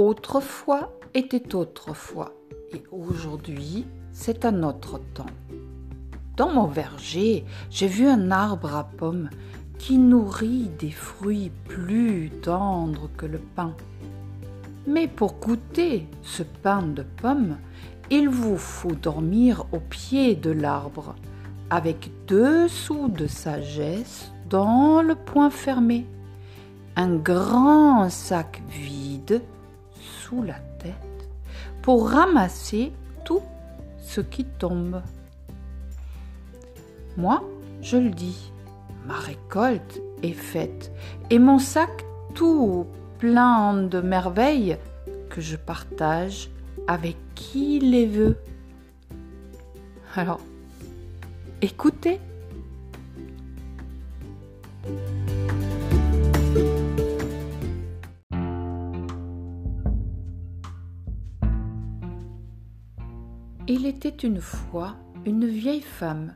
Autrefois était autrefois, et aujourd'hui c'est un autre temps. Dans mon verger, j'ai vu un arbre à pommes qui nourrit des fruits plus tendres que le pain. Mais pour goûter ce pain de pommes, il vous faut dormir au pied de l'arbre, avec deux sous de sagesse dans le poing fermé, un grand sac vide la tête pour ramasser tout ce qui tombe. Moi, je le dis, ma récolte est faite et mon sac tout plein de merveilles que je partage avec qui les veut. Alors, écoutez. Il était une fois une vieille femme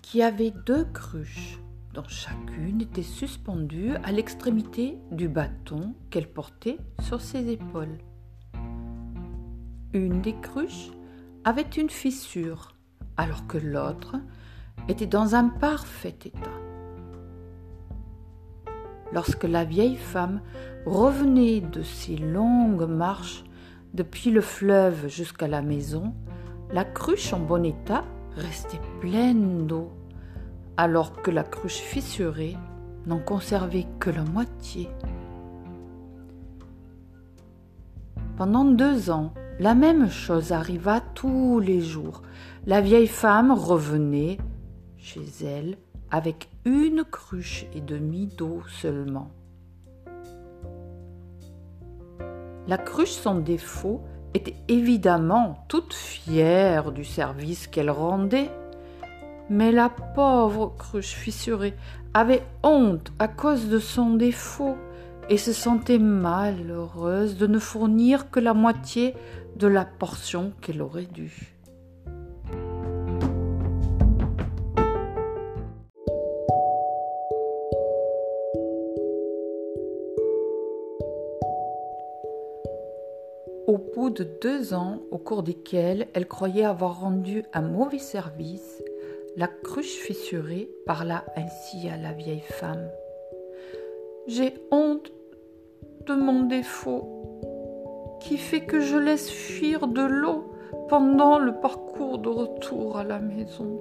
qui avait deux cruches dont chacune était suspendue à l'extrémité du bâton qu'elle portait sur ses épaules. Une des cruches avait une fissure, alors que l'autre était dans un parfait état. Lorsque la vieille femme revenait de ses longues marches depuis le fleuve jusqu'à la maison, la cruche en bon état restait pleine d'eau alors que la cruche fissurée n'en conservait que la moitié. Pendant deux ans, la même chose arriva tous les jours. La vieille femme revenait chez elle avec une cruche et demie d'eau seulement. La cruche sans défaut était évidemment toute fière du service qu'elle rendait mais la pauvre cruche fissurée avait honte à cause de son défaut et se sentait malheureuse de ne fournir que la moitié de la portion qu'elle aurait due. Au bout de deux ans, au cours desquels elle croyait avoir rendu un mauvais service, la cruche fissurée parla ainsi à la vieille femme. J'ai honte de mon défaut qui fait que je laisse fuir de l'eau pendant le parcours de retour à la maison.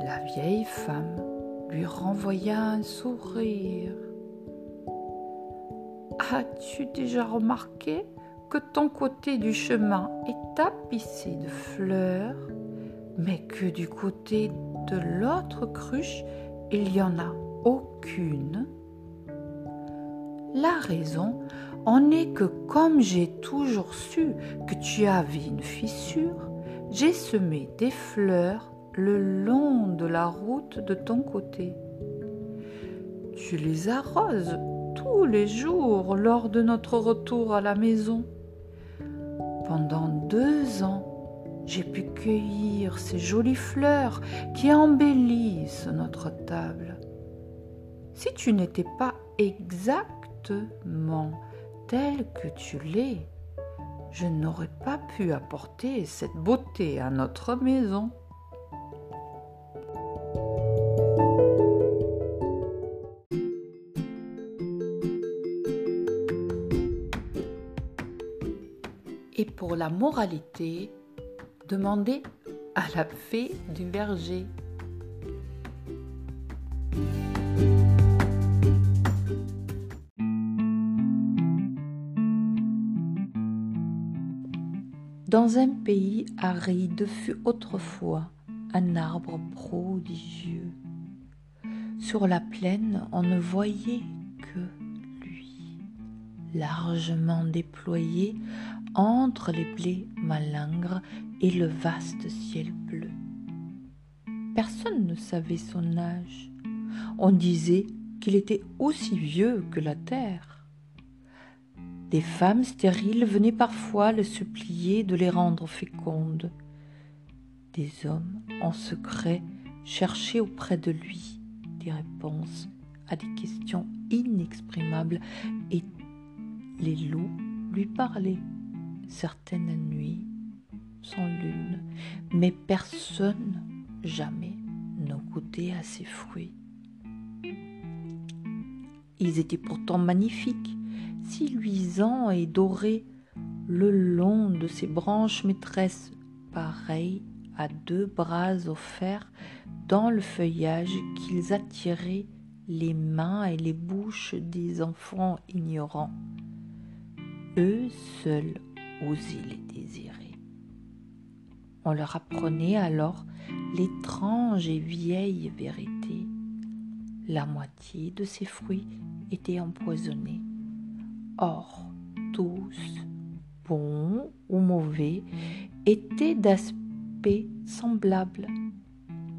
La vieille femme lui renvoya un sourire. As-tu déjà remarqué que ton côté du chemin est tapissé de fleurs mais que du côté de l'autre cruche, il n'y en a aucune? La raison en est que comme j'ai toujours su que tu avais une fissure, j'ai semé des fleurs le long de la route de ton côté. Tu les arroses tous les jours lors de notre retour à la maison. Pendant deux ans, j'ai pu cueillir ces jolies fleurs qui embellissent notre table. Si tu n'étais pas exactement tel que tu l'es, je n'aurais pas pu apporter cette beauté à notre maison. Pour la moralité, Demandez à la fée du verger. Dans un pays aride fut autrefois un arbre prodigieux. Sur la plaine, on ne voyait que lui, largement déployé entre les blés malingres et le vaste ciel bleu. Personne ne savait son âge. On disait qu'il était aussi vieux que la terre. Des femmes stériles venaient parfois le supplier de les rendre fécondes. Des hommes en secret cherchaient auprès de lui des réponses à des questions inexprimables et les loups lui parlaient certaines nuits sans lune, mais personne jamais ne goûtait à ces fruits. Ils étaient pourtant magnifiques, si luisants et dorés le long de ces branches maîtresses, pareilles à deux bras offerts dans le feuillage qu'ils attiraient les mains et les bouches des enfants ignorants. Eux seuls osaient les désirer. On leur apprenait alors l'étrange et vieille vérité. La moitié de ces fruits étaient empoisonnés. Or, tous, bons ou mauvais, étaient d'aspect semblable.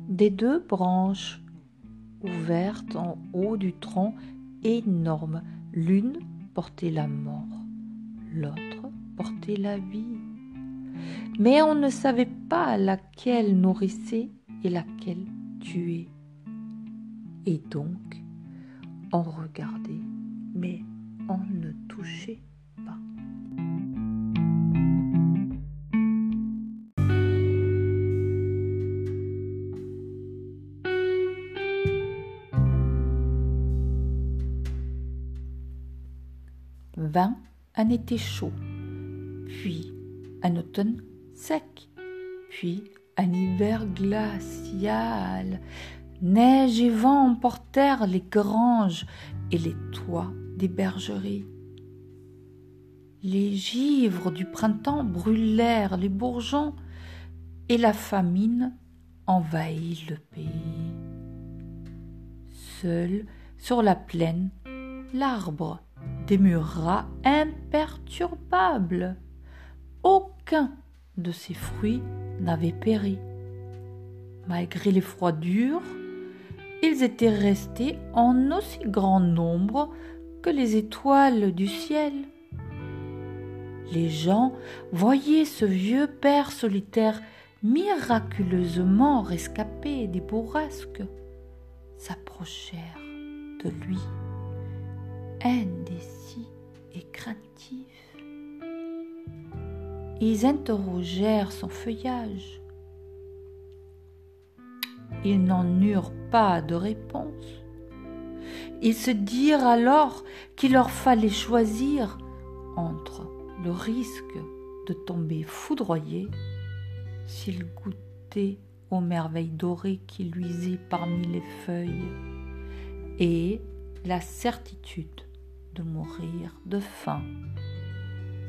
Des deux branches ouvertes en haut du tronc énorme, l'une portait la mort, l'autre la vie. Mais on ne savait pas laquelle nourrissait et laquelle tuait. Et donc, on regardait, mais on ne touchait pas. Vint un été chaud, puis un automne sec, puis un hiver glacial. Neige et vent emportèrent les granges et les toits des bergeries. Les givres du printemps brûlèrent les bourgeons et la famine envahit le pays. Seul sur la plaine, l'arbre demeura imperturbable. Aucun de ses fruits n'avait péri. Malgré les froidures, ils étaient restés en aussi grand nombre que les étoiles du ciel. Les gens voyaient ce vieux père solitaire miraculeusement rescapé des bourrasques s'approchèrent de lui, indécis et craintifs. Ils interrogèrent son feuillage. Ils n'en eurent pas de réponse. Ils se dirent alors qu'il leur fallait choisir entre le risque de tomber foudroyés s'ils goûtaient aux merveilles dorées qui luisaient parmi les feuilles et la certitude de mourir de faim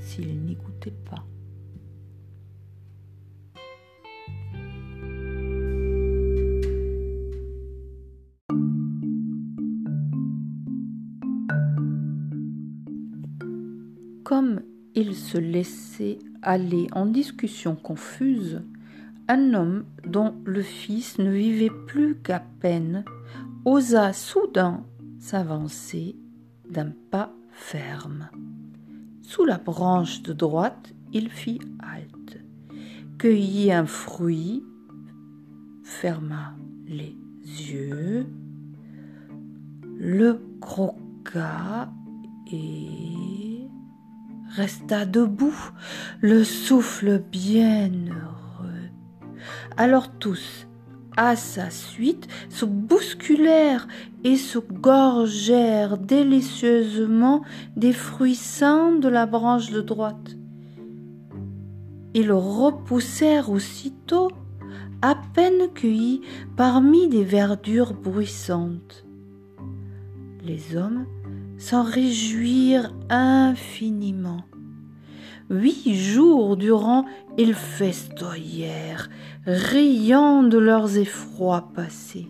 s'ils n'y goûtaient pas. Comme il se laissait aller en discussion confuse, un homme dont le fils ne vivait plus qu'à peine osa soudain s'avancer d'un pas ferme. Sous la branche de droite, il fit halte, cueillit un fruit, ferma les yeux, le croqua et resta debout, le souffle bien heureux. Alors tous, à sa suite, se bousculèrent et se gorgèrent délicieusement des fruits sains de la branche de droite. Ils repoussèrent aussitôt, à peine cueillis parmi des verdures bruissantes. Les hommes s'en réjouir infiniment. Huit jours durant, ils festoyèrent, riant de leurs effrois passés.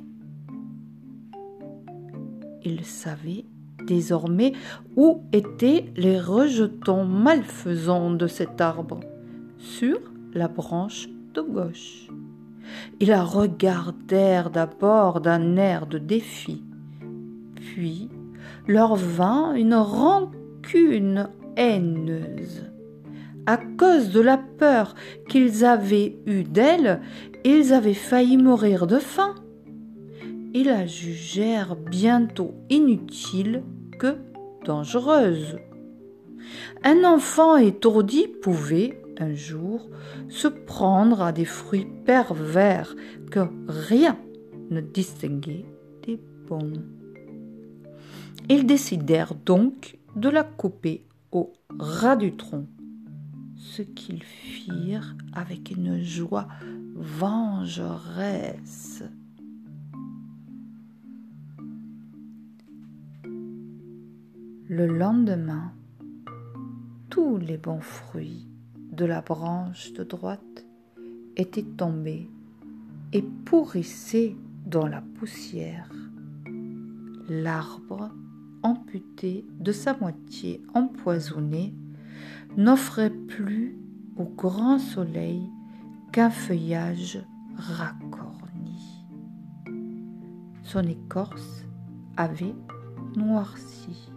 Ils savaient désormais où étaient les rejetons malfaisants de cet arbre, sur la branche de gauche. Ils la regardèrent d'abord d'un air de défi, puis leur vint une rancune haineuse. À cause de la peur qu'ils avaient eue d'elle, ils avaient failli mourir de faim. Ils la jugèrent bientôt inutile que dangereuse. Un enfant étourdi pouvait, un jour, se prendre à des fruits pervers que rien ne distinguait des bons. Ils décidèrent donc de la couper au ras du tronc, ce qu'ils firent avec une joie vengeresse. Le lendemain, tous les bons fruits de la branche de droite étaient tombés et pourrissaient dans la poussière. L'arbre, amputé de sa moitié empoisonnée, n'offrait plus au grand soleil qu'un feuillage racorni. Son écorce avait noirci.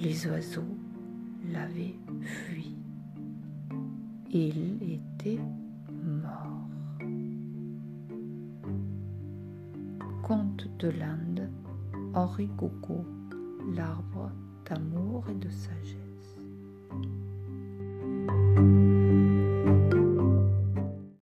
Les oiseaux l'avaient fui. Il était mort. Conte de l'Inde, Henri Coco, l'arbre d'amour et de sagesse.